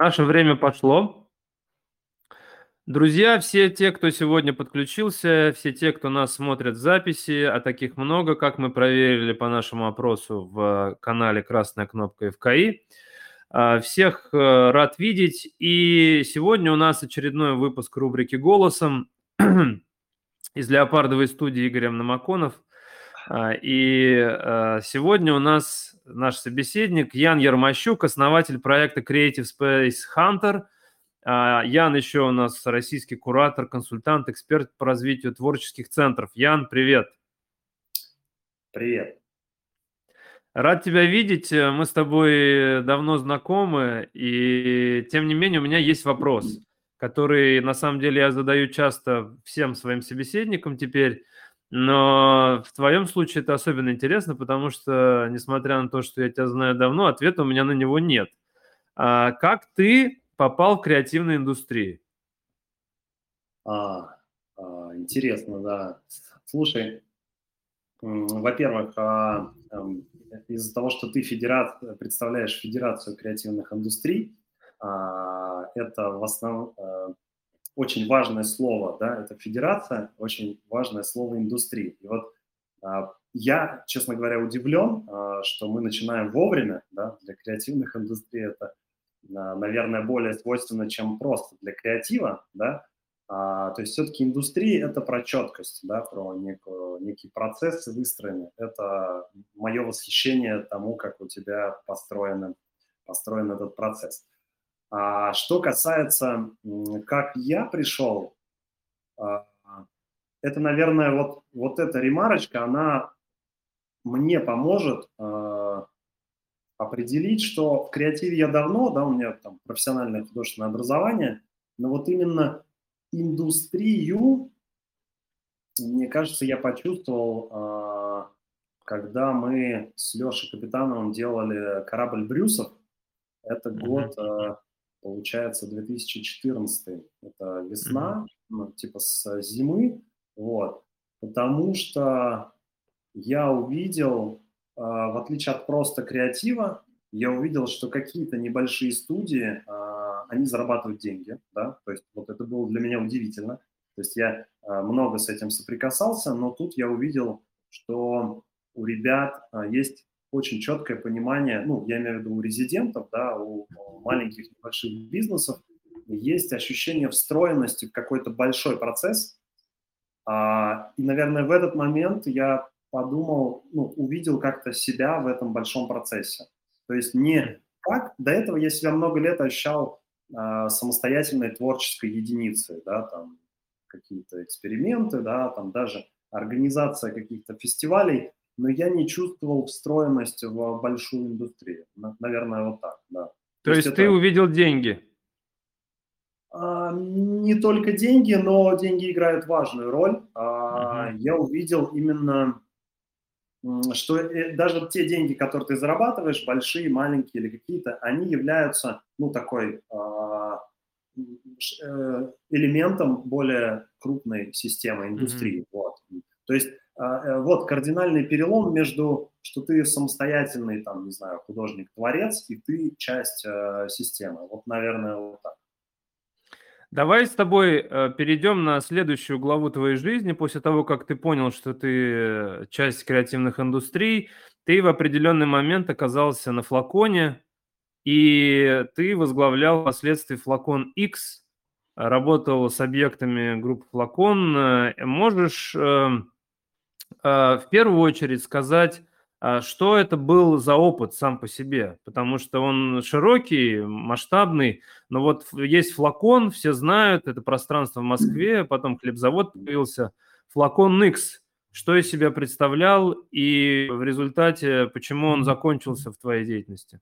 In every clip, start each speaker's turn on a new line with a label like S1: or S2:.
S1: Наше время пошло. Друзья, все те, кто сегодня подключился, все те, кто нас смотрит в записи, а таких много, как мы проверили по нашему опросу в канале «Красная кнопка ФКИ», а, всех э, рад видеть. И сегодня у нас очередной выпуск рубрики «Голосом» из леопардовой студии Игорем Намаконов. А, и а, сегодня у нас наш собеседник Ян Ермощук, основатель проекта Creative Space Hunter. А, Ян еще у нас российский куратор, консультант, эксперт по развитию творческих центров. Ян, привет.
S2: Привет.
S1: Рад тебя видеть. Мы с тобой давно знакомы, и тем не менее у меня есть вопрос, который на самом деле я задаю часто всем своим собеседникам теперь. Но в твоем случае это особенно интересно, потому что, несмотря на то, что я тебя знаю давно, ответа у меня на него нет. А как ты попал в креативную индустрию?
S2: А, а, интересно, да. Слушай, во-первых, а, из-за того, что ты федерат, представляешь Федерацию креативных индустрий, а, это в основном а, очень важное слово, да, это федерация, очень важное слово индустрии. И вот а, я, честно говоря, удивлен, а, что мы начинаем вовремя, да, для креативных индустрий это, а, наверное, более свойственно, чем просто для креатива, да, а, то есть все-таки индустрия – это про четкость, да, про некую, некий процесс выстроенный. Это мое восхищение тому, как у тебя построен, построен этот процесс. А что касается, как я пришел, а, это, наверное, вот, вот эта ремарочка, она мне поможет э, определить, что в креативе я давно, да, у меня там профессиональное художественное образование, но вот именно индустрию, мне кажется, я почувствовал, э, когда мы с Лешей Капитановым делали корабль Брюсов. Это год получается 2014, это весна, mm-hmm. ну, типа с зимы, вот, потому что я увидел, э, в отличие от просто креатива, я увидел, что какие-то небольшие студии, э, они зарабатывают деньги, да, то есть вот это было для меня удивительно, то есть я э, много с этим соприкасался, но тут я увидел, что у ребят есть очень четкое понимание, ну, я имею в виду у резидентов, да, у, маленьких небольших бизнесов, есть ощущение встроенности в какой-то большой процесс. А, и, наверное, в этот момент я подумал, ну, увидел как-то себя в этом большом процессе. То есть не как, до этого я себя много лет ощущал а, самостоятельной творческой единицей, да, там какие-то эксперименты, да, там даже организация каких-то фестивалей, но я не чувствовал встроенность в большую индустрию. Наверное, вот так, да.
S1: То, То есть, есть ты увидел деньги?
S2: А, не только деньги, но деньги играют важную роль. А, uh-huh. Я увидел именно, что э, даже те деньги, которые ты зарабатываешь, большие, маленькие или какие-то, они являются, ну, такой а, э, элементом более крупной системы индустрии. Mm-hmm. Вот. То есть вот кардинальный перелом между, что ты самостоятельный, там, не знаю, художник-творец, и ты часть э, системы. Вот, наверное, вот так.
S1: Давай с тобой э, перейдем на следующую главу твоей жизни. После того, как ты понял, что ты часть креативных индустрий, ты в определенный момент оказался на флаконе, и ты возглавлял впоследствии флакон X, работал с объектами группы флакон. Можешь эм, Э, в первую очередь сказать, а, что это был за опыт сам по себе, потому что он широкий, масштабный, но вот есть флакон, все знают, это пространство в Москве, потом хлебзавод появился, флакон X, что из себя представлял и в результате почему он закончился в твоей деятельности?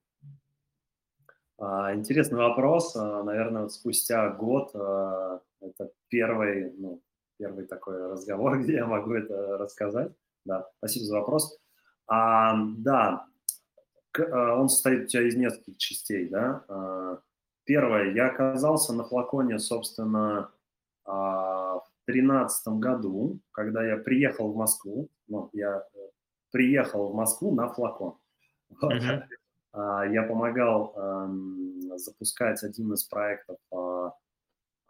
S2: А, интересный вопрос. А, наверное, вот спустя год это первый, ну, первый такой разговор, где я могу это рассказать. Да, спасибо за вопрос. А, да, а, он состоит у тебя из нескольких частей, да. А, первое, я оказался на флаконе, собственно, а, в тринадцатом году, когда я приехал в Москву. Ну, я э, приехал в Москву на флакон. Uh-huh. я помогал эм, запускать один из проектов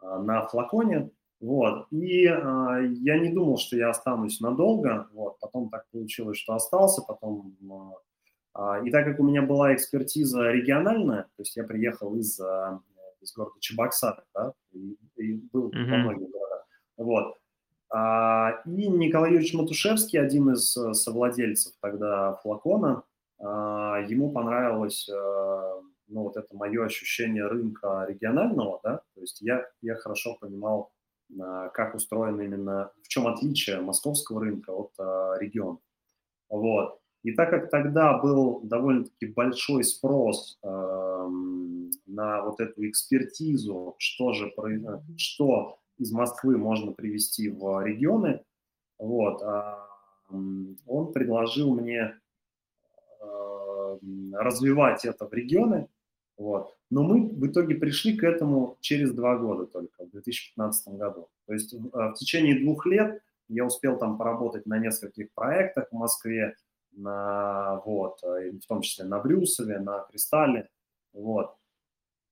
S2: на флаконе, вот, и я не думал, что я останусь надолго, вот, потом так получилось, что остался, потом и так как у меня была экспертиза региональная, то есть я приехал из, из города Чебоксары, да, и, и был mm-hmm. во многих городах, вот, а, и Николай Юрьевич Матушевский, один из э, совладельцев тогда флакона, а, ему понравилось э, ну, вот это мое ощущение рынка регионального, да, то есть я, я хорошо понимал, а, как устроен именно, в чем отличие московского рынка от региона. Вот. И так как тогда был довольно-таки большой спрос э, на вот эту экспертизу, что же, что из Москвы можно привести в регионы, вот, он предложил мне э, развивать это в регионы, вот. Но мы в итоге пришли к этому через два года только, в 2015 году. То есть в, в течение двух лет я успел там поработать на нескольких проектах в Москве, на, вот, в том числе на Брюсове, на Кристалле, вот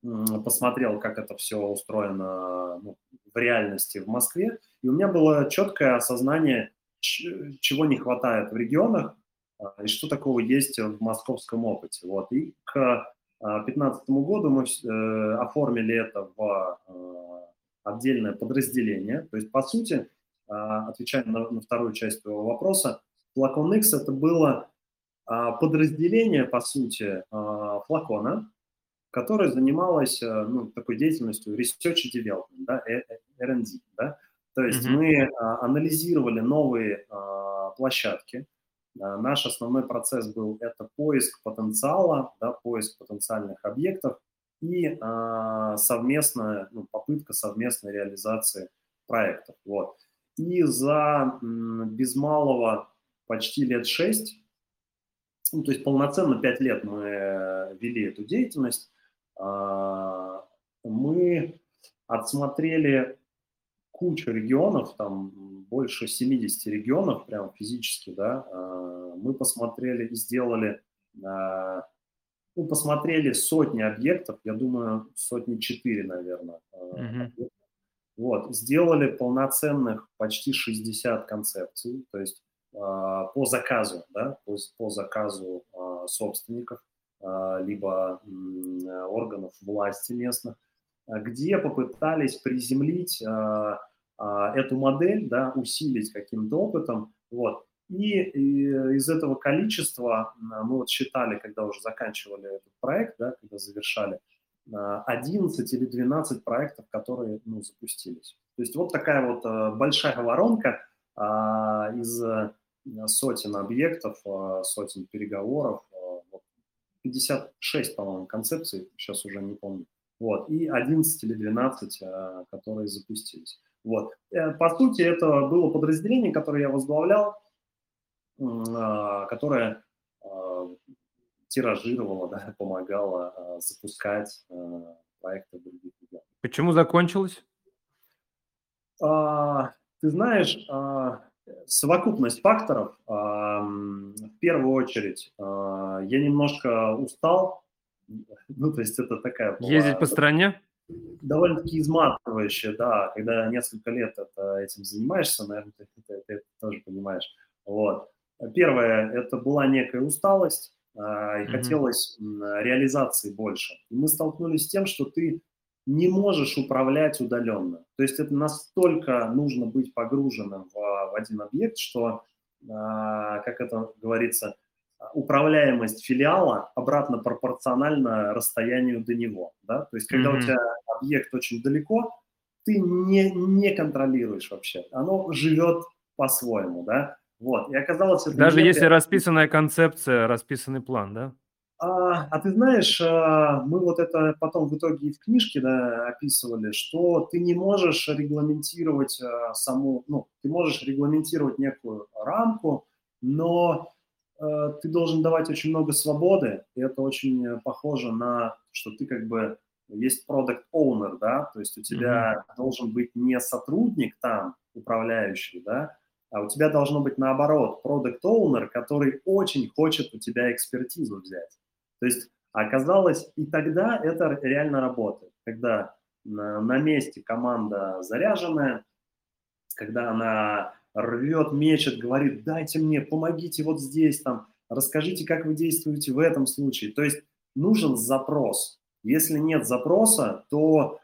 S2: посмотрел, как это все устроено ну, в реальности в Москве, и у меня было четкое осознание, чего не хватает в регионах а, и что такого есть в московском опыте. Вот. И к 2015 а, году мы э, оформили это в а, отдельное подразделение. То есть, по сути, отвечая на, на вторую часть твоего вопроса, Flacon X это было подразделение, по сути, флакона, которая занималась э, ну, такой деятельностью research and development, да, э, э, R&D. Да? То есть mm-hmm. мы анализировали новые площадки. А, наш основной процесс был это поиск потенциала, да, поиск потенциальных объектов и а, совместная ну, попытка совместной реализации проектов. Вот. И за м, без малого почти лет шесть, ну, то есть полноценно пять лет мы вели эту деятельность, а, мы отсмотрели кучу регионов, там больше 70 регионов, прям физически, да, а, мы посмотрели и сделали, а, ну, посмотрели сотни объектов, я думаю, сотни четыре, наверное. Mm-hmm. Вот, сделали полноценных почти 60 концепций, то есть по заказу, да, по, по заказу собственников. А, либо органов власти местных, а, где попытались приземлить а, эту модель, да, усилить каким-то опытом, вот. И, из этого количества мы вот считали, когда уже заканчивали этот проект, да, когда завершали, 11 или 12 проектов, которые ну, запустились. То есть вот такая вот большая воронка из сотен объектов, сотен переговоров, 56, по-моему, концепций, сейчас уже не помню. Вот, и 11 или 12, а, которые запустились. Вот. Э, по сути, это было подразделение, которое я возглавлял, а, которое а, тиражировало, да, помогало запускать проекты в других регионах.
S1: Почему закончилось?
S2: Ты знаешь, совокупность факторов. В первую очередь, а, я немножко устал. Ну, то есть это такая...
S1: Была Ездить по стране?
S2: Довольно-таки изматывающая, да. Когда несколько лет это, этим занимаешься, наверное, ты, ты, ты это тоже понимаешь. Вот. Первое, это была некая усталость, а, и mm-hmm. хотелось реализации больше. И мы столкнулись с тем, что ты не можешь управлять удаленно. То есть это настолько нужно быть погруженным в, в один объект, что, а, как это говорится, управляемость филиала обратно пропорциональна расстоянию до него. Да? То есть когда mm-hmm. у тебя объект очень далеко, ты не, не контролируешь вообще. Оно живет по-своему. Да? Вот. И оказалось,
S1: Даже если расписанная концепция, расписанный план, да?
S2: А, а ты знаешь, а, мы вот это потом в итоге и в книжке да, описывали, что ты не можешь регламентировать а, саму, ну, ты можешь регламентировать некую рамку, но ты должен давать очень много свободы, и это очень похоже на, что ты как бы есть product owner, да, то есть у тебя mm-hmm. должен быть не сотрудник там, управляющий, да, а у тебя должно быть наоборот product owner, который очень хочет у тебя экспертизу взять. То есть оказалось, и тогда это реально работает, когда на, на месте команда заряженная, когда она рвет, мечет, говорит, дайте мне, помогите вот здесь, там, расскажите, как вы действуете в этом случае. То есть нужен запрос. Если нет запроса, то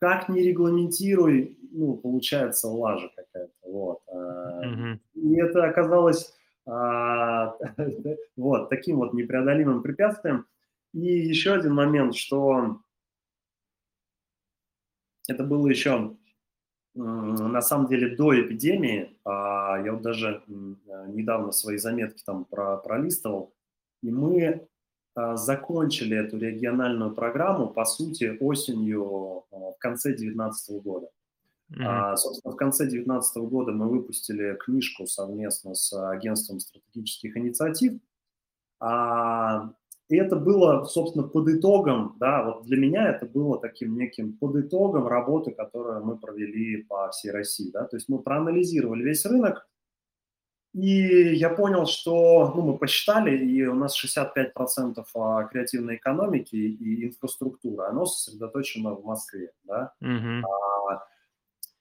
S2: как не регламентируй, ну, получается лажа какая-то. Вот. Mm-hmm. И это оказалось а, вот таким вот непреодолимым препятствием. И еще один момент, что это было еще на самом деле до эпидемии, а, я вот даже недавно свои заметки там про, пролистывал, и мы а, закончили эту региональную программу, по сути, осенью а, в конце 2019 года. Mm-hmm. Собственно, в конце 2019 года мы выпустили книжку совместно с агентством стратегических инициатив. А, и это было, собственно, под итогом, да, вот для меня это было таким неким под итогом работы, которую мы провели по всей России, да, то есть мы проанализировали весь рынок, и я понял, что, ну, мы посчитали, и у нас 65% креативной экономики и инфраструктуры, оно сосредоточено в Москве, да, mm-hmm.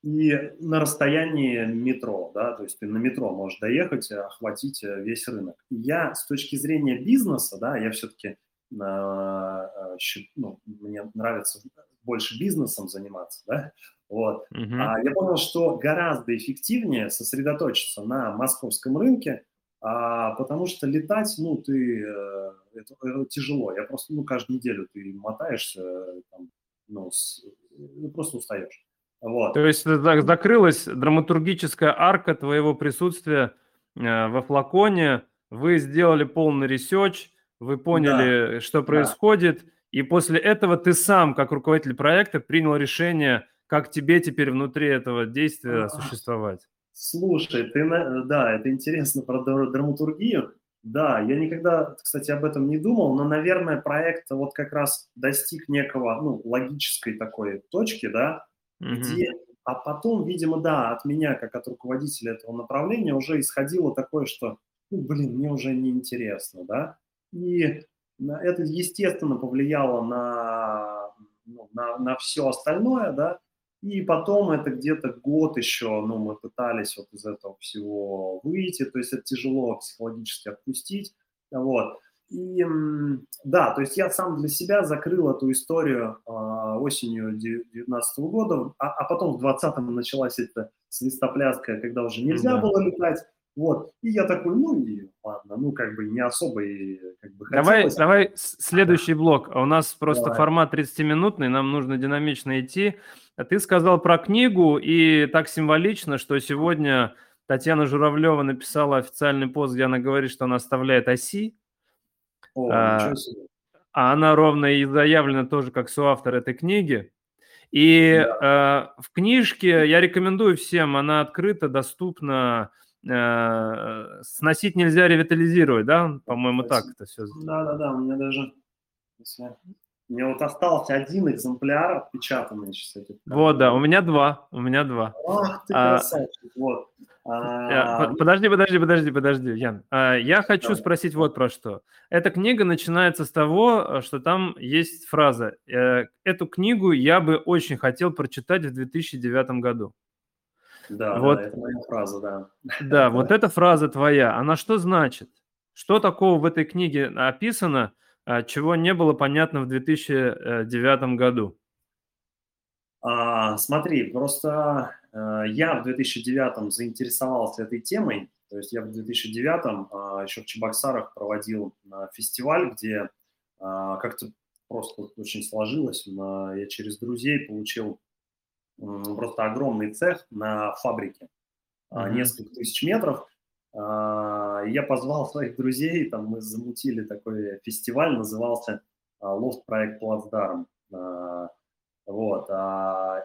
S2: А, и на расстоянии метро, да, то есть ты на метро можешь доехать, охватить э, весь рынок. Я с точки зрения бизнеса, да, я все-таки, э, ну, мне нравится больше бизнесом заниматься, да, вот. Uh-huh. А я понял, что гораздо эффективнее сосредоточиться на московском рынке, а, потому что летать, ну, ты, э, это, это тяжело. Я просто, ну, каждую неделю ты мотаешься, там, ну, с, ну, просто устаешь.
S1: Вот. То есть закрылась драматургическая арка твоего присутствия э, во флаконе, вы сделали полный research, вы поняли, да. что происходит, да. и после этого ты сам, как руководитель проекта, принял решение, как тебе теперь внутри этого действия существовать.
S2: Слушай, ты, да, это интересно про драматургию. Да, я никогда, кстати, об этом не думал, но, наверное, проект вот как раз достиг некого, ну, логической такой точки, да, mm-hmm. где, а потом, видимо, да, от меня, как от руководителя этого направления, уже исходило такое, что, ну, блин, мне уже не интересно, да, и это, естественно, повлияло на, ну, на, на все остальное, да, и потом это где-то год еще, ну, мы пытались вот из этого всего выйти, то есть это тяжело психологически отпустить, вот. И да, то есть я сам для себя закрыл эту историю э, осенью 2019 года, а, а потом в 2020 началась эта свистопляска, когда уже нельзя да. было летать. Вот. И я такой, ну и ладно, ну как бы не особо и как бы
S1: Давай, давай следующий блок. А у нас просто давай. формат 30-минутный, нам нужно динамично идти. А ты сказал про книгу, и так символично, что сегодня Татьяна Журавлева написала официальный пост, где она говорит, что она оставляет оси, о, а, а она ровно и заявлена тоже как соавтор этой книги. И да. э, в книжке я рекомендую всем, она открыта, доступна. Э, сносить нельзя ревитализировать, да? По-моему, так это все.
S2: Да, да, да. У меня даже, если у меня вот остался один экземпляр отпечатанный сейчас.
S1: Вот, да, у меня два, у меня два. Ах ты а, красавчик, вот. А... Подожди, подожди, подожди, подожди, Ян. А, я хочу да. спросить вот про что. Эта книга начинается с того, что там есть фраза. Э, эту книгу я бы очень хотел прочитать в 2009 году.
S2: Да, вот. да, это моя фраза, да.
S1: Да, вот эта фраза твоя, она что значит? Что такого в этой книге описано, чего не было понятно в 2009 году?
S2: А, смотри, просто э, я в 2009 заинтересовался этой темой. То есть я в 2009 а, еще в Чебоксарах проводил а, фестиваль, где а, как-то просто очень сложилось. Я через друзей получил просто огромный цех на фабрике, mm-hmm. несколько тысяч метров. А, я позвал своих друзей, там мы замутили такой фестиваль, назывался Лофт проект Плацдарм. А, вот.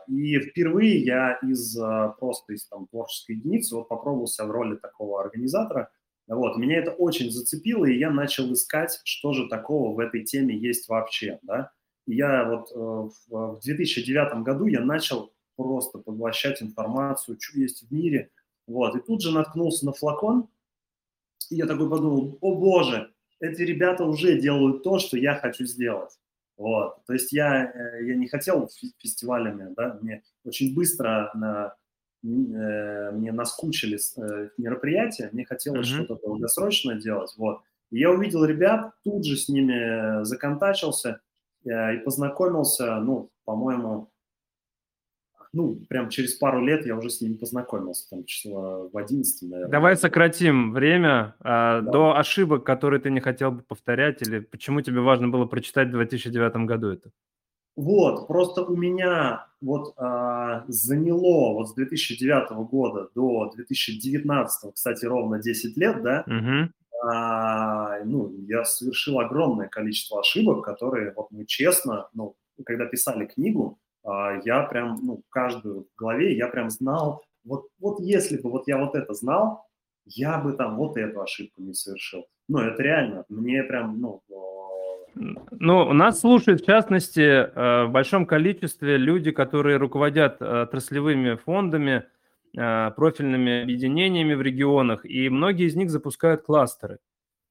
S2: И впервые я из просто из там, творческой единицы вот попробовался в роли такого организатора. Вот. Меня это очень зацепило, и я начал искать, что же такого в этой теме есть вообще. Да? И я вот э, в 2009 году я начал просто поглощать информацию, что есть в мире – вот, и тут же наткнулся на флакон, и я такой подумал, о боже, эти ребята уже делают то, что я хочу сделать. Вот. То есть я, э, я не хотел фестивалями, да, мне очень быстро на, э, мне наскучили э, мероприятия, мне хотелось mm-hmm. что-то долгосрочное делать, вот. И я увидел ребят, тут же с ними законтачился и познакомился, ну, по-моему, ну, прям через пару лет я уже с ними познакомился, там число в 11, наверное.
S1: Давай сократим время а, да. до ошибок, которые ты не хотел бы повторять, или почему тебе важно было прочитать в 2009 году это?
S2: Вот, просто у меня вот а, заняло вот с 2009 года до 2019, кстати, ровно 10 лет, да, угу. а, ну, я совершил огромное количество ошибок, которые вот мы честно, ну, когда писали книгу, я прям, ну, каждую в голове я прям знал, вот, вот если бы вот я вот это знал, я бы там вот эту ошибку не совершил. Ну, это реально, мне прям, ну...
S1: Ну, у нас слушают, в частности, э, в большом количестве люди, которые руководят э, отраслевыми фондами, э, профильными объединениями в регионах, и многие из них запускают кластеры.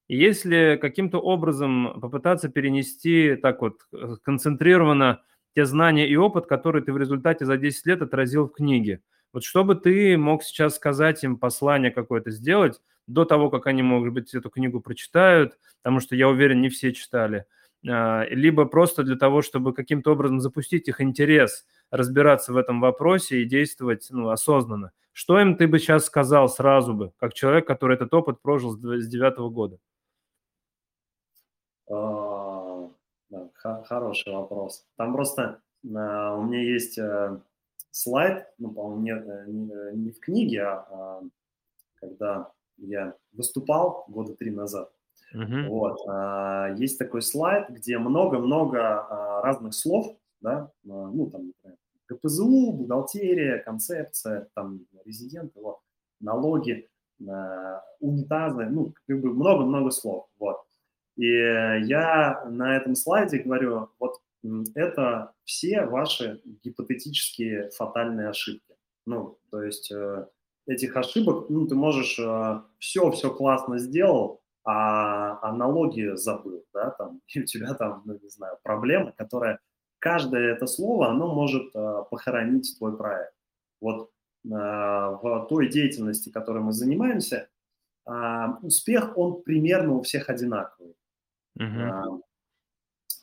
S1: И если каким-то образом попытаться перенести так вот концентрированно те знания и опыт, который ты в результате за 10 лет отразил в книге. Вот что бы ты мог сейчас сказать им, послание какое-то сделать до того, как они, может быть, эту книгу прочитают, потому что, я уверен, не все читали, а, либо просто для того, чтобы каким-то образом запустить их интерес, разбираться в этом вопросе и действовать ну, осознанно. Что им ты бы сейчас сказал сразу бы, как человек, который этот опыт прожил с девятого года?
S2: Да, хороший вопрос. Там просто э, у меня есть э, слайд, ну, по-моему, не, э, не, э, не в книге, а, а когда я выступал года три назад. Uh-huh. Вот, а, есть такой слайд, где много-много а, разных слов, да, а, ну, там, например, КПЗУ, бухгалтерия, концепция, там, резиденты, вот, налоги, а, унитазы, ну, как бы много-много слов, вот. И я на этом слайде говорю, вот это все ваши гипотетические фатальные ошибки. Ну, то есть э, этих ошибок, ну, ты можешь все-все э, классно сделал, а аналогии забыл, да, там, и у тебя там, ну, не знаю, проблема, которая, каждое это слово, оно может э, похоронить твой проект. Вот в той деятельности, которой мы занимаемся, успех, он примерно у всех одинаковый. Uh-huh.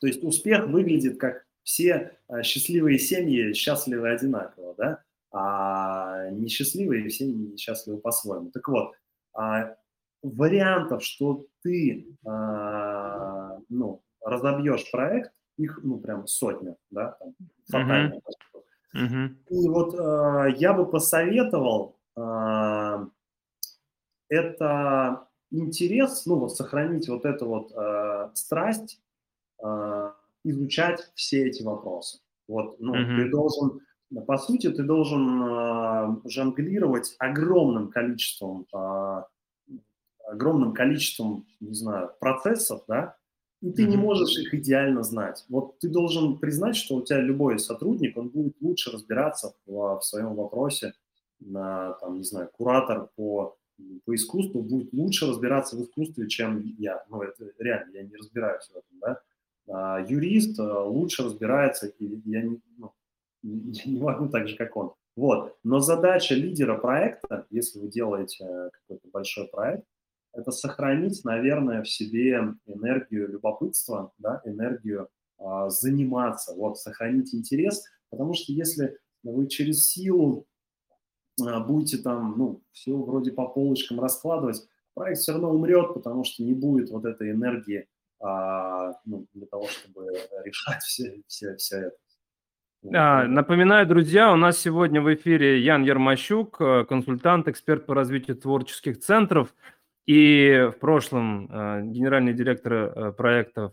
S2: То есть успех выглядит как все а, счастливые семьи счастливы одинаково, да, а несчастливые семьи счастливы по-своему. Так вот, а, вариантов, что ты ну, разобьешь проект, их ну прям сотня, да, там, фатально. Uh-huh. Uh-huh. И вот я бы посоветовал это интерес, ну вот сохранить вот эту вот э, страсть, э, изучать все эти вопросы. Вот, ну, mm-hmm. ты должен, по сути, ты должен э, жонглировать огромным количеством, э, огромным количеством, не знаю, процессов, да, и ты mm-hmm. не можешь их идеально знать. Вот ты должен признать, что у тебя любой сотрудник, он будет лучше разбираться в, в своем вопросе, на, там, не знаю, куратор по по искусству будет лучше разбираться в искусстве, чем я. Ну, это реально, я не разбираюсь в этом, да. А, юрист а, лучше разбирается, и я не, ну, не могу так же, как он. Вот. Но задача лидера проекта, если вы делаете э, какой-то большой проект, это сохранить, наверное, в себе энергию любопытства, да, энергию а, заниматься, вот, сохранить интерес, потому что если вы через силу будете там, ну, все вроде по полочкам раскладывать, проект все равно умрет, потому что не будет вот этой энергии а, ну, для того, чтобы решать все, все, все это.
S1: А, напоминаю, друзья, у нас сегодня в эфире Ян Ермощук, э, консультант, эксперт по развитию творческих центров и в прошлом э, генеральный директор э, проекта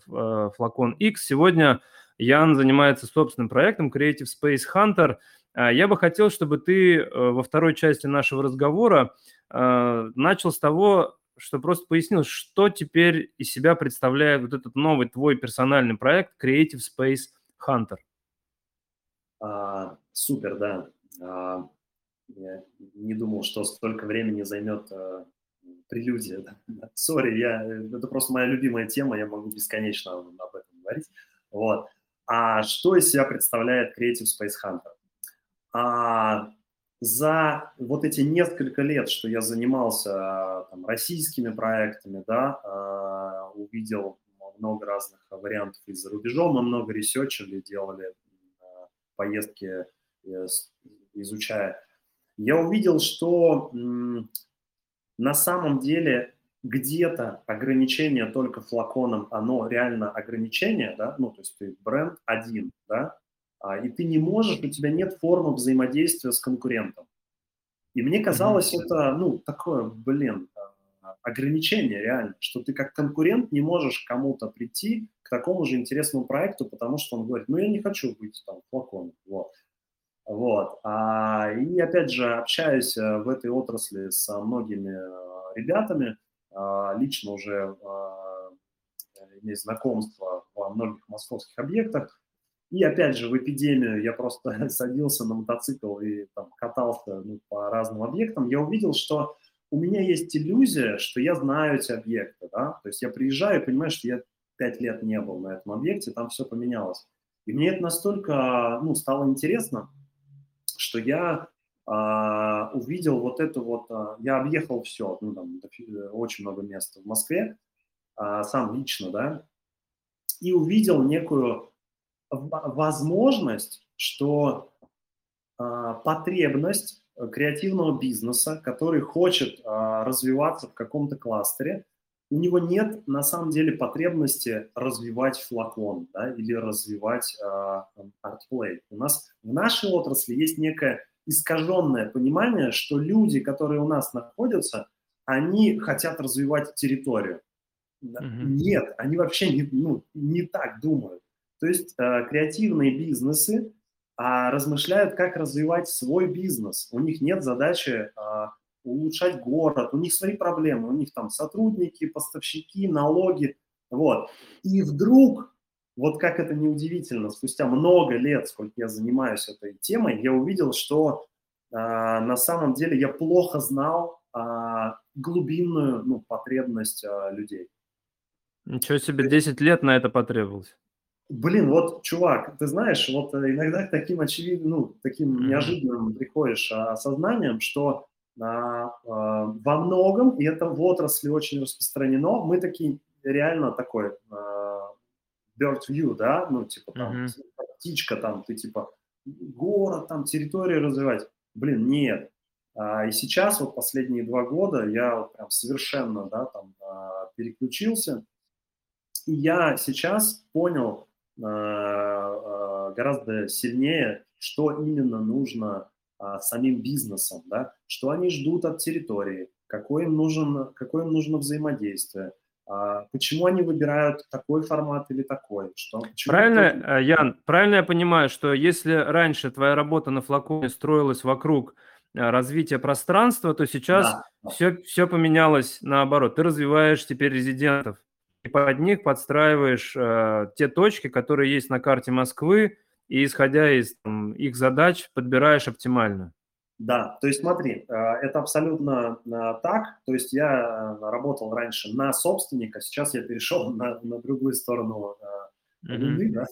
S1: Флакон X. Сегодня Ян занимается собственным проектом Creative Space Hunter – а, я бы хотел, чтобы ты э, во второй части нашего разговора э, начал с того, что просто пояснил, что теперь из себя представляет вот этот новый твой персональный проект Creative Space Hunter.
S2: А, супер, да. А, я не думал, что столько времени займет а, прелюдия. Sorry, я, это просто моя любимая тема, я могу бесконечно об этом говорить. Вот. А что из себя представляет Creative Space Hunter? А, за вот эти несколько лет, что я занимался там, российскими проектами, да, а, увидел много разных вариантов и за рубежом, мы много ресерчили, делали а, поездки, э, изучая. Я увидел, что на самом деле где-то ограничение только флаконом, оно реально ограничение, да, ну, то есть ты бренд один, да, а, и ты не можешь, у тебя нет формы взаимодействия с конкурентом. И мне казалось, mm-hmm. это, ну, такое, блин, а, ограничение реально, что ты как конкурент не можешь кому-то прийти к такому же интересному проекту, потому что он говорит, ну, я не хочу быть там флаконом, вот. Вот. А, и опять же, общаюсь э, в этой отрасли с многими э, ребятами, а, лично уже а, имею знакомство во многих московских объектах. И опять же, в эпидемию я просто садился на мотоцикл и там, катался ну, по разным объектам. Я увидел, что у меня есть иллюзия, что я знаю эти объекты. Да? То есть я приезжаю и понимаю, что я пять лет не был на этом объекте, там все поменялось. И мне это настолько ну, стало интересно, что я а, увидел вот это вот, а, я объехал все, ну, там, очень много мест в Москве, а, сам лично, да, и увидел некую возможность, что а, потребность креативного бизнеса, который хочет а, развиваться в каком-то кластере, у него нет на самом деле потребности развивать флакон да, или развивать а, артплей. У нас в нашей отрасли есть некая искаженное понимание, что люди, которые у нас находятся, они хотят развивать территорию. Mm-hmm. Нет, они вообще не, ну, не так думают. То есть э, креативные бизнесы э, размышляют, как развивать свой бизнес. У них нет задачи э, улучшать город, у них свои проблемы, у них там сотрудники, поставщики, налоги. Вот. И вдруг вот как это неудивительно, спустя много лет, сколько я занимаюсь этой темой, я увидел, что э, на самом деле я плохо знал э, глубинную ну, потребность э, людей.
S1: Ничего себе, 10 лет на это потребовалось.
S2: Блин, вот, чувак, ты знаешь, вот иногда к таким очевидным, ну, таким неожиданным приходишь осознанием, что а, а, во многом, и это в отрасли очень распространено, мы такие реально такой а, bird view, да, ну, типа там mm-hmm. птичка там, ты типа город, там территорию развивать. Блин, нет. А, и сейчас вот последние два года я вот прям совершенно, да, там а, переключился, и я сейчас понял а, а, гораздо сильнее, что именно нужно а, самим бизнесом, да, что они ждут от территории, какое им, нужен, какое им нужно взаимодействие, а почему они выбирают такой формат или такой? Что,
S1: правильно, кто... Э, Ян, правильно я понимаю, что если раньше твоя работа на флаконе строилась вокруг э, развития пространства, то сейчас да. Все, все поменялось наоборот. Ты развиваешь теперь резидентов и под них подстраиваешь э, те точки, которые есть на карте Москвы, и исходя из там, их задач подбираешь оптимально.
S2: Да, то есть смотри, э, это абсолютно э, так. То есть я э, работал раньше на собственника, сейчас я перешел на, на другую сторону mm-hmm. да,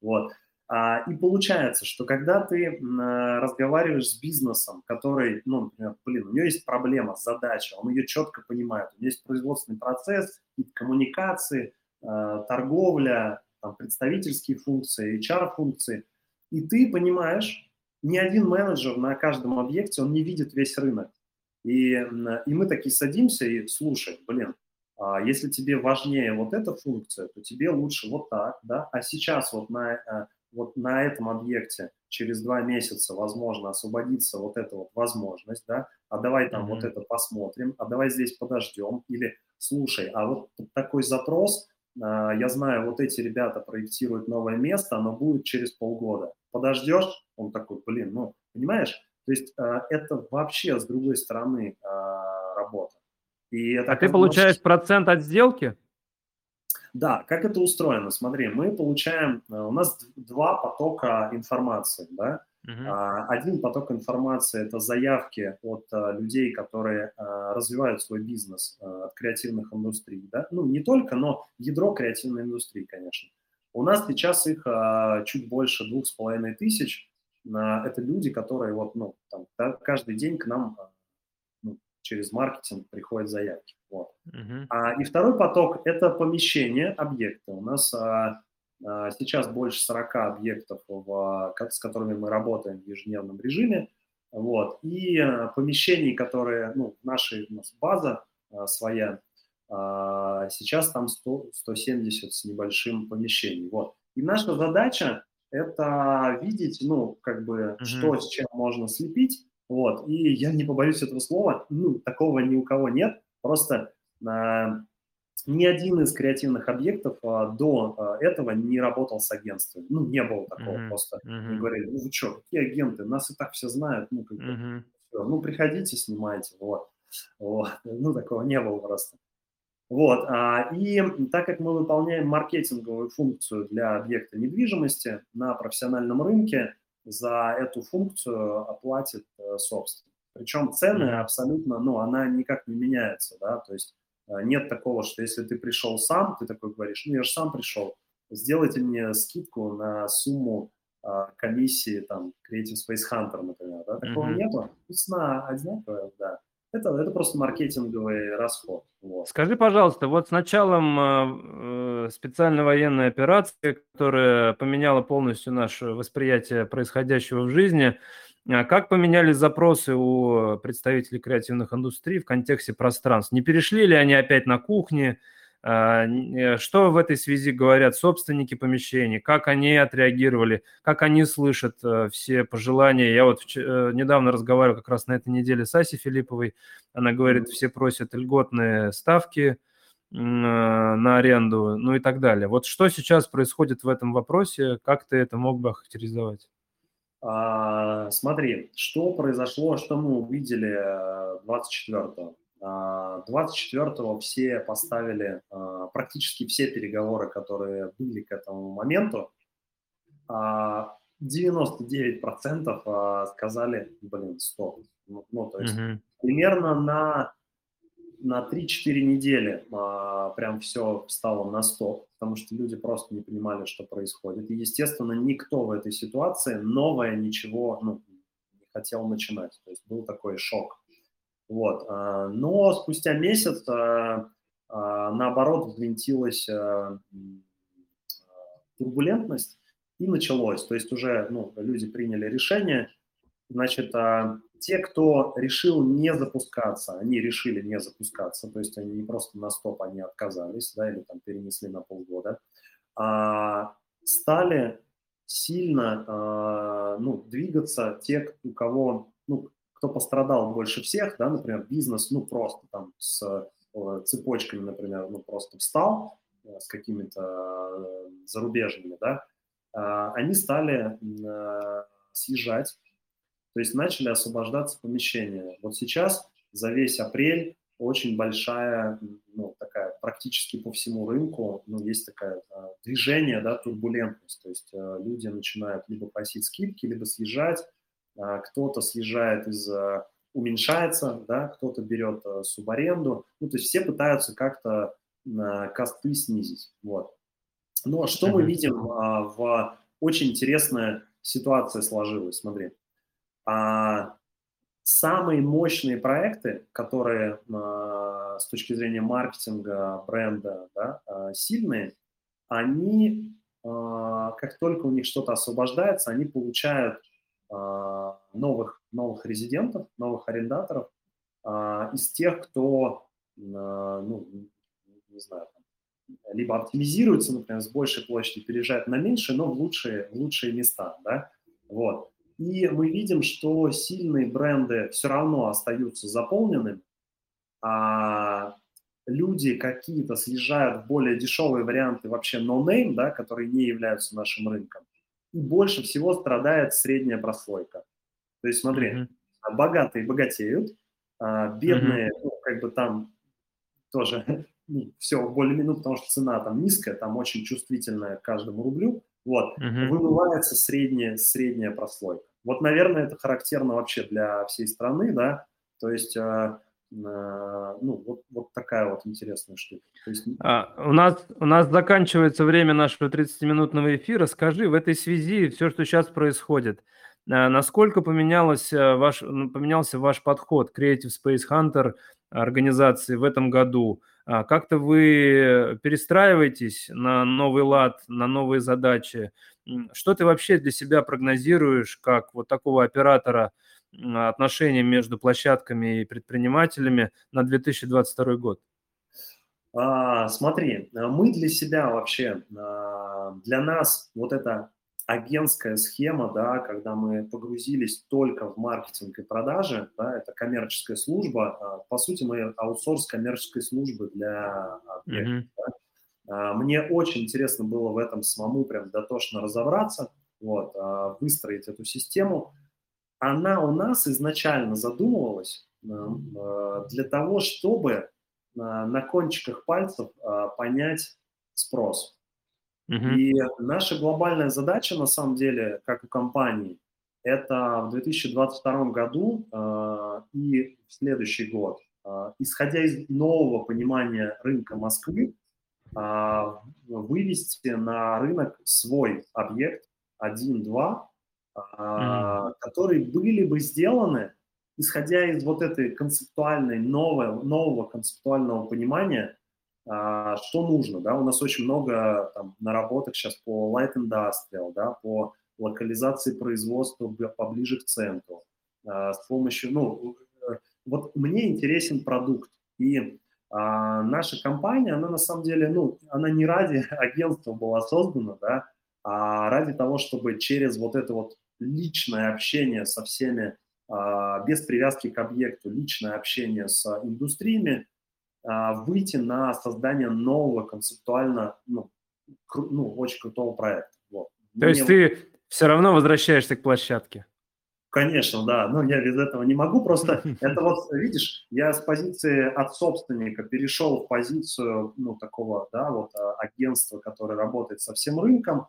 S2: вот. А, и получается, что когда ты разговариваешь с бизнесом, который, ну, например, блин, у него есть проблема, задача, он ее четко понимает, у него есть производственный процесс, коммуникации, торговля, там, представительские функции, HR-функции, и ты понимаешь, ни один менеджер на каждом объекте, он не видит весь рынок. И, и мы такие садимся и слушай, блин, а если тебе важнее вот эта функция, то тебе лучше вот так, да, а сейчас вот на, вот на этом объекте через два месяца, возможно, освободится вот эта вот возможность, да, а давай там mm-hmm. вот это посмотрим, а давай здесь подождем, или слушай, а вот такой запрос, а, я знаю, вот эти ребята проектируют новое место, оно будет через полгода. Подождешь, он такой, блин, ну, понимаешь? То есть а, это вообще с другой стороны а, работа.
S1: И это а ты получаешь процент от сделки?
S2: Да, как это устроено? Смотри, мы получаем, у нас два потока информации, да, Uh-huh. Один поток информации – это заявки от людей, которые развивают свой бизнес от креативных индустрий. Да? Ну, не только, но ядро креативной индустрии, конечно. У нас сейчас их чуть больше двух с половиной тысяч. Это люди, которые вот, ну, там, каждый день к нам через маркетинг приходят заявки. Вот. Uh-huh. А, и второй поток – это помещение объекта. У нас а, а, сейчас больше 40 объектов, в, с которыми мы работаем в ежедневном режиме. Вот. И а, помещений, которые, ну, нашей у нас база а, своя, а, сейчас там 100, 170 с небольшим помещений. Вот. И наша задача – это видеть, ну, как бы, uh-huh. что с чем можно слепить. Вот. И я не побоюсь этого слова, ну, такого ни у кого нет. Просто а, ни один из креативных объектов а, до а, этого не работал с агентством. Ну, не было такого uh-huh. просто. Uh-huh. говорили, ну вы что, какие агенты? Нас и так все знают. Ну, как бы, uh-huh. все. ну приходите, снимайте. Вот. вот. Ну, такого не было просто. Вот, и так как мы выполняем маркетинговую функцию для объекта недвижимости на профессиональном рынке, за эту функцию оплатит э, собственник. Причем цены абсолютно, ну, она никак не меняется, да, то есть э, нет такого, что если ты пришел сам, ты такой говоришь, ну, я же сам пришел, сделайте мне скидку на сумму а, комиссии, там, Creative Space Hunter, например, да, такого mm-hmm. нету, цена одинаковая, да. Это, это просто маркетинговый расход.
S1: Вот. Скажи, пожалуйста, вот с началом э, специальной военной операции, которая поменяла полностью наше восприятие происходящего в жизни, а как поменялись запросы у представителей креативных индустрий в контексте пространств? Не перешли ли они опять на кухни? А, э, что в этой связи говорят собственники помещений? Как они отреагировали? Как они слышат э, все пожелания? Я вот э, недавно разговаривал как раз на этой неделе с Асей Филипповой. Она говорит, все просят льготные ставки на аренду, ну и так далее. Вот что сейчас происходит в этом вопросе? Как ты это мог бы охарактеризовать?
S2: А, смотри, что произошло, что мы увидели 24-го. 24-го все поставили а, практически все переговоры, которые были к этому моменту. 99% а, а, сказали, блин, стоп. Ну, ну то есть mm-hmm. примерно на, на 3-4 недели прям все встало на стоп, потому что люди просто не понимали, что происходит. И, естественно, никто в этой ситуации новое ничего ну, не хотел начинать. То есть был такой шок. Вот. А, но спустя месяц, а, а, наоборот, взвинтилась турбулентность и началось. То есть уже ну, люди приняли решение. Значит, те, кто решил не запускаться, они решили не запускаться, то есть они не просто на стоп, они отказались, да, или там перенесли на полгода, а стали сильно ну, двигаться те, у кого ну, кто пострадал больше всех, да, например, бизнес, ну, просто там с э, цепочками, например, ну, просто встал э, с какими-то э, зарубежными, да, а, они стали съезжать, то есть начали освобождаться помещения. Вот сейчас за весь апрель очень большая, ну, такая практически по всему рынку, ну, есть такое движение, да, турбулентность, то есть люди начинают либо просить скидки, либо съезжать, кто-то съезжает из уменьшается, да, кто-то берет э, субаренду, ну, то есть все пытаются как-то э, косты снизить, вот. Но что мы видим а, в очень интересная ситуация сложилась, смотри. А, самые мощные проекты, которые а, с точки зрения маркетинга, бренда, да, а, сильные, они, а, как только у них что-то освобождается, они получают а, новых, новых резидентов, новых арендаторов а, из тех, кто, а, ну, не знаю, либо оптимизируется, например, с большей площади, переезжает на меньше, но в лучшие, в лучшие места, да, вот. И мы видим, что сильные бренды все равно остаются заполненными, а люди какие-то съезжают в более дешевые варианты вообще no-name, да, которые не являются нашим рынком и больше всего страдает средняя прослойка. То есть смотри, mm-hmm. богатые богатеют, а бедные, mm-hmm. ну, как бы там тоже ну, все более-менее, потому что цена там низкая, там очень чувствительная к каждому рублю, вот, mm-hmm. вымывается средняя, средняя прослойка. Вот, наверное, это характерно вообще для всей страны, да, то есть э, ну, вот, вот такая вот интересная штука. То есть...
S1: а, у, нас, у нас заканчивается время нашего 30-минутного эфира. Скажи, в этой связи все, что сейчас происходит, а, насколько поменялось ваш, поменялся ваш подход Creative Space Hunter организации в этом году? А, как-то вы перестраиваетесь на новый лад, на новые задачи? Что ты вообще для себя прогнозируешь как вот такого оператора – отношения между площадками и предпринимателями на 2022 год?
S2: А, смотри, мы для себя вообще, а, для нас вот эта агентская схема, да, когда мы погрузились только в маркетинг и продажи, да, это коммерческая служба, а, по сути, мы аутсорс коммерческой службы для объектов, mm-hmm. да. Мне очень интересно было в этом самому прям дотошно разобраться, вот, выстроить эту систему – она у нас изначально задумывалась э, э, для того, чтобы э, на кончиках пальцев понять спрос. Mm-hmm. И наша глобальная задача, на самом деле, как у компании, это в 2022 году и в следующий год, исходя из нового понимания рынка Москвы, вывести на рынок свой объект 1-2, mm-hmm. которые были бы сделаны, исходя из вот этой концептуальной, нового, нового концептуального понимания, а, что нужно, да, у нас очень много там наработок сейчас по light industrial, да, по локализации производства поближе к центру, а, с помощью, ну, э, вот мне интересен продукт, и а, наша компания, она на самом деле, ну, она не ради агентства была создана, да, а ради того, чтобы через вот это вот личное общение со всеми, а, без привязки к объекту, личное общение с индустриями, а, выйти на создание нового концептуально, ну, кру, ну очень крутого проекта. Вот.
S1: То Мне... есть ты все равно возвращаешься к площадке?
S2: Конечно, да, но я без этого не могу, просто это вот, видишь, я с позиции от собственника перешел в позицию, ну, такого, да, вот а, агентства, которое работает со всем рынком,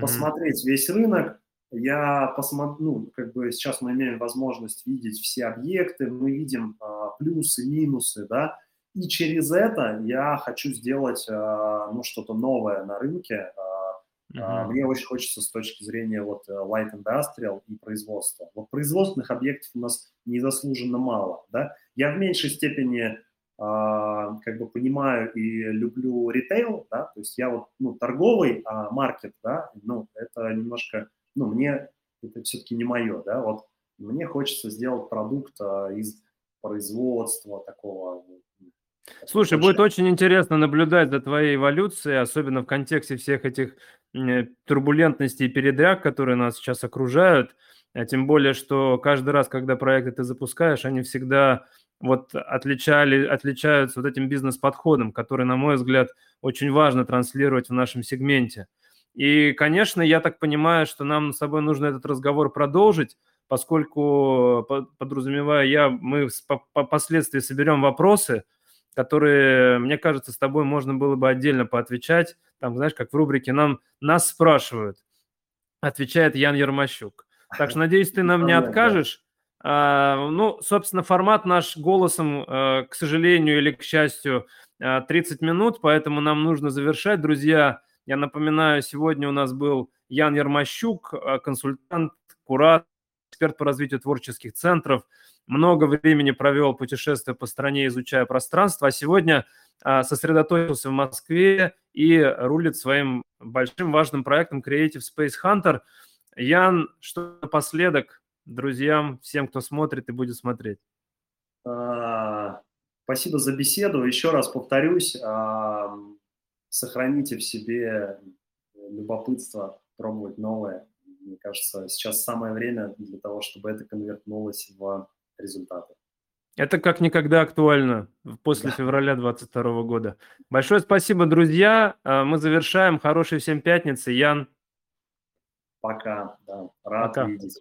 S2: посмотреть весь рынок, я посмотрю, ну, как бы сейчас мы имеем возможность видеть все объекты, мы видим а, плюсы, минусы, да, и через это я хочу сделать, а, ну, что-то новое на рынке. А, uh-huh. Мне очень хочется с точки зрения вот э, light industrial и производства. Вот производственных объектов у нас незаслуженно мало, да. Я в меньшей степени Uh, как бы понимаю и люблю ритейл, да, то есть я вот, ну, торговый uh, маркет, да, ну, это немножко ну, мне это все-таки не мое, да, вот мне хочется сделать продукт а, из производства такого.
S1: Слушай, будет очень интересно наблюдать за твоей эволюцией, особенно в контексте всех этих турбулентностей и передряг, которые нас сейчас окружают. А тем более, что каждый раз, когда проекты ты запускаешь, они всегда вот отличали, отличаются вот этим бизнес-подходом, который, на мой взгляд, очень важно транслировать в нашем сегменте. И, конечно, я так понимаю, что нам с собой нужно этот разговор продолжить, поскольку, подразумевая я, мы впоследствии соберем вопросы, которые, мне кажется, с тобой можно было бы отдельно поотвечать. Там, знаешь, как в рубрике «Нам, «Нас спрашивают», отвечает Ян Ермощук. Так что, надеюсь, ты нам не откажешь. А, ну, собственно, формат наш голосом, а, к сожалению или к счастью, 30 а, минут, поэтому нам нужно завершать. Друзья, я напоминаю, сегодня у нас был Ян Ермощук, э, консультант, куратор, эксперт по развитию творческих центров. Много времени провел путешествуя по стране, изучая пространство, а сегодня э, сосредоточился в Москве и рулит своим большим важным проектом Creative Space Hunter. Ян, что напоследок друзьям, всем, кто смотрит и будет смотреть?
S2: А, спасибо за беседу. Еще раз повторюсь, сохраните в себе любопытство, пробовать новое. Мне кажется, сейчас самое время для того, чтобы это конвертнулось в результаты.
S1: Это как никогда актуально после да. февраля 2022 года. Большое спасибо, друзья. А, мы завершаем. Хорошей всем пятницы. Ян.
S2: Пока. Да. Рад Пока. видеть.